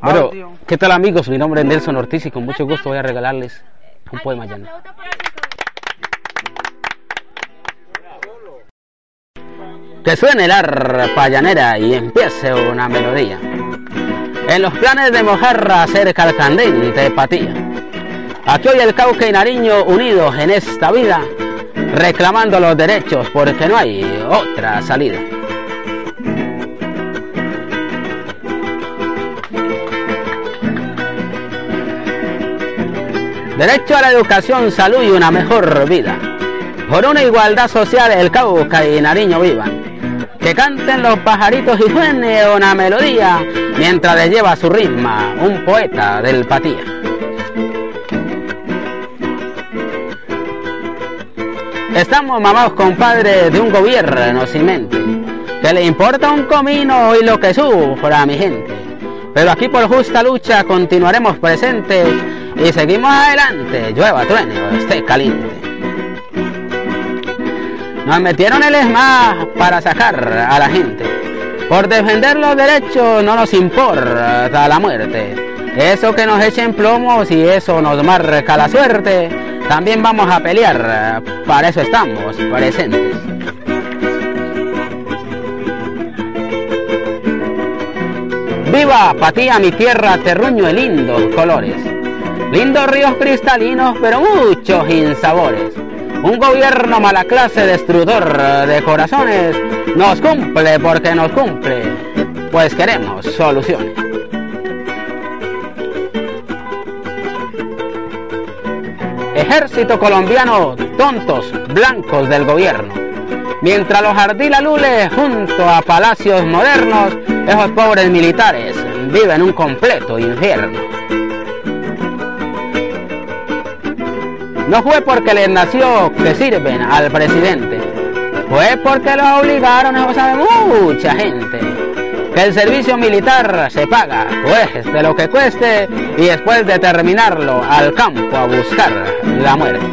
Bueno, ¿qué tal amigos? Mi nombre es Nelson Ortiz y con mucho gusto voy a regalarles un poema llano. Que suene la arpa llanera y empiece una melodía. En los planes de mojarra cerca al candente patía. Aquí hoy el Cauca y Nariño unidos en esta vida, reclamando los derechos porque no hay otra salida. Derecho a la educación, salud y una mejor vida. Por una igualdad social el Cauca y Nariño vivan. Que canten los pajaritos y suene una melodía mientras le lleva su ritmo un poeta del Patía. Estamos mamados compadre de un gobierno sin mente, que le importa un comino y lo que sufra mi gente. Pero aquí por justa lucha continuaremos presentes y seguimos adelante, llueva, truene esté caliente. Nos metieron el ESMA para sacar a la gente. Por defender los derechos no nos importa la muerte. Eso que nos echen plomos y eso nos marca la suerte, también vamos a pelear, para eso estamos presentes. Viva Patía, mi tierra, terruño de lindos colores. Lindos ríos cristalinos, pero muchos insabores. Un gobierno mala clase, destructor de corazones, nos cumple porque nos cumple, pues queremos soluciones. Ejército colombiano, tontos, blancos del gobierno. Mientras los ardilalules junto a palacios modernos, esos pobres militares viven un completo infierno. No fue porque les nació que sirven al presidente, fue porque lo obligaron, eso sabe mucha gente. Que el servicio militar se paga, cueste lo que cueste, y después de terminarlo al campo a buscar la muerte.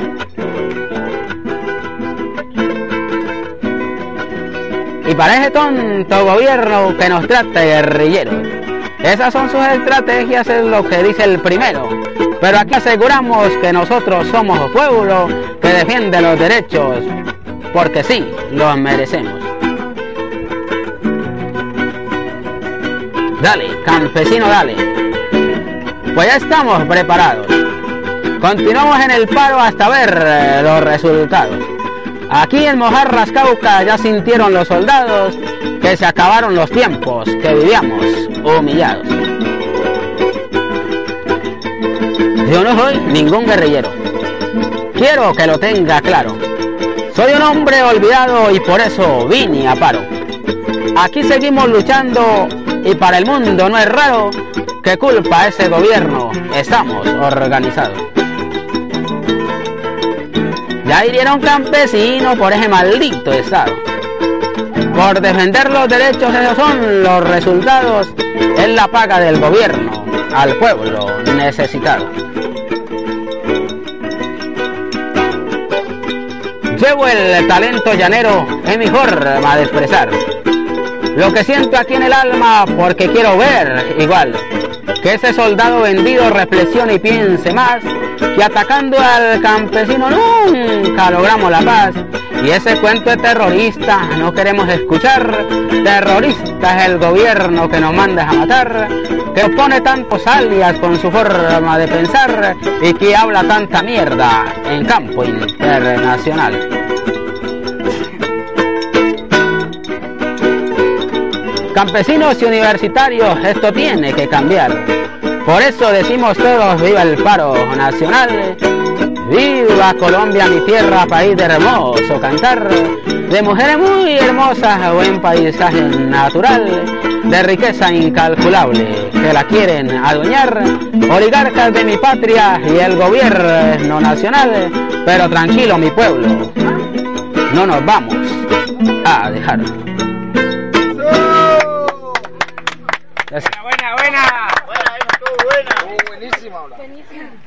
Y para ese tonto gobierno que nos trata de guerrilleros, esas son sus estrategias, es lo que dice el primero. Pero aquí aseguramos que nosotros somos pueblo que defiende los derechos, porque sí, los merecemos. Dale, campesino, dale. Pues ya estamos preparados. Continuamos en el paro hasta ver eh, los resultados. Aquí en Mojarras Cauca ya sintieron los soldados que se acabaron los tiempos, que vivíamos humillados. Yo no soy ningún guerrillero. Quiero que lo tenga claro. Soy un hombre olvidado y por eso vine a paro. Aquí seguimos luchando y para el mundo no es raro que culpa a ese gobierno estamos organizados. Ya hirieron campesinos por ese maldito estado. Por defender los derechos esos son los resultados, es la paga del gobierno al pueblo necesitado. Llevo el talento llanero, es mi forma de expresar. Lo que siento aquí en el alma porque quiero ver igual. Que ese soldado vendido reflexione y piense más que atacando al campesino nunca logramos la paz. Y ese cuento de terrorista no queremos escuchar. Terrorista es el gobierno que nos manda a matar, que opone tantos alias con su forma de pensar y que habla tanta mierda en campo internacional. Campesinos y universitarios, esto tiene que cambiar. Por eso decimos todos, viva el paro nacional, viva Colombia, mi tierra, país de hermoso cantar, de mujeres muy hermosas, buen paisaje natural, de riqueza incalculable, que la quieren adueñar, oligarcas de mi patria y el gobierno nacional, pero tranquilo mi pueblo, no nos vamos a dejar. Buena, buena. Buena, buena. Buenísima. Buenísima.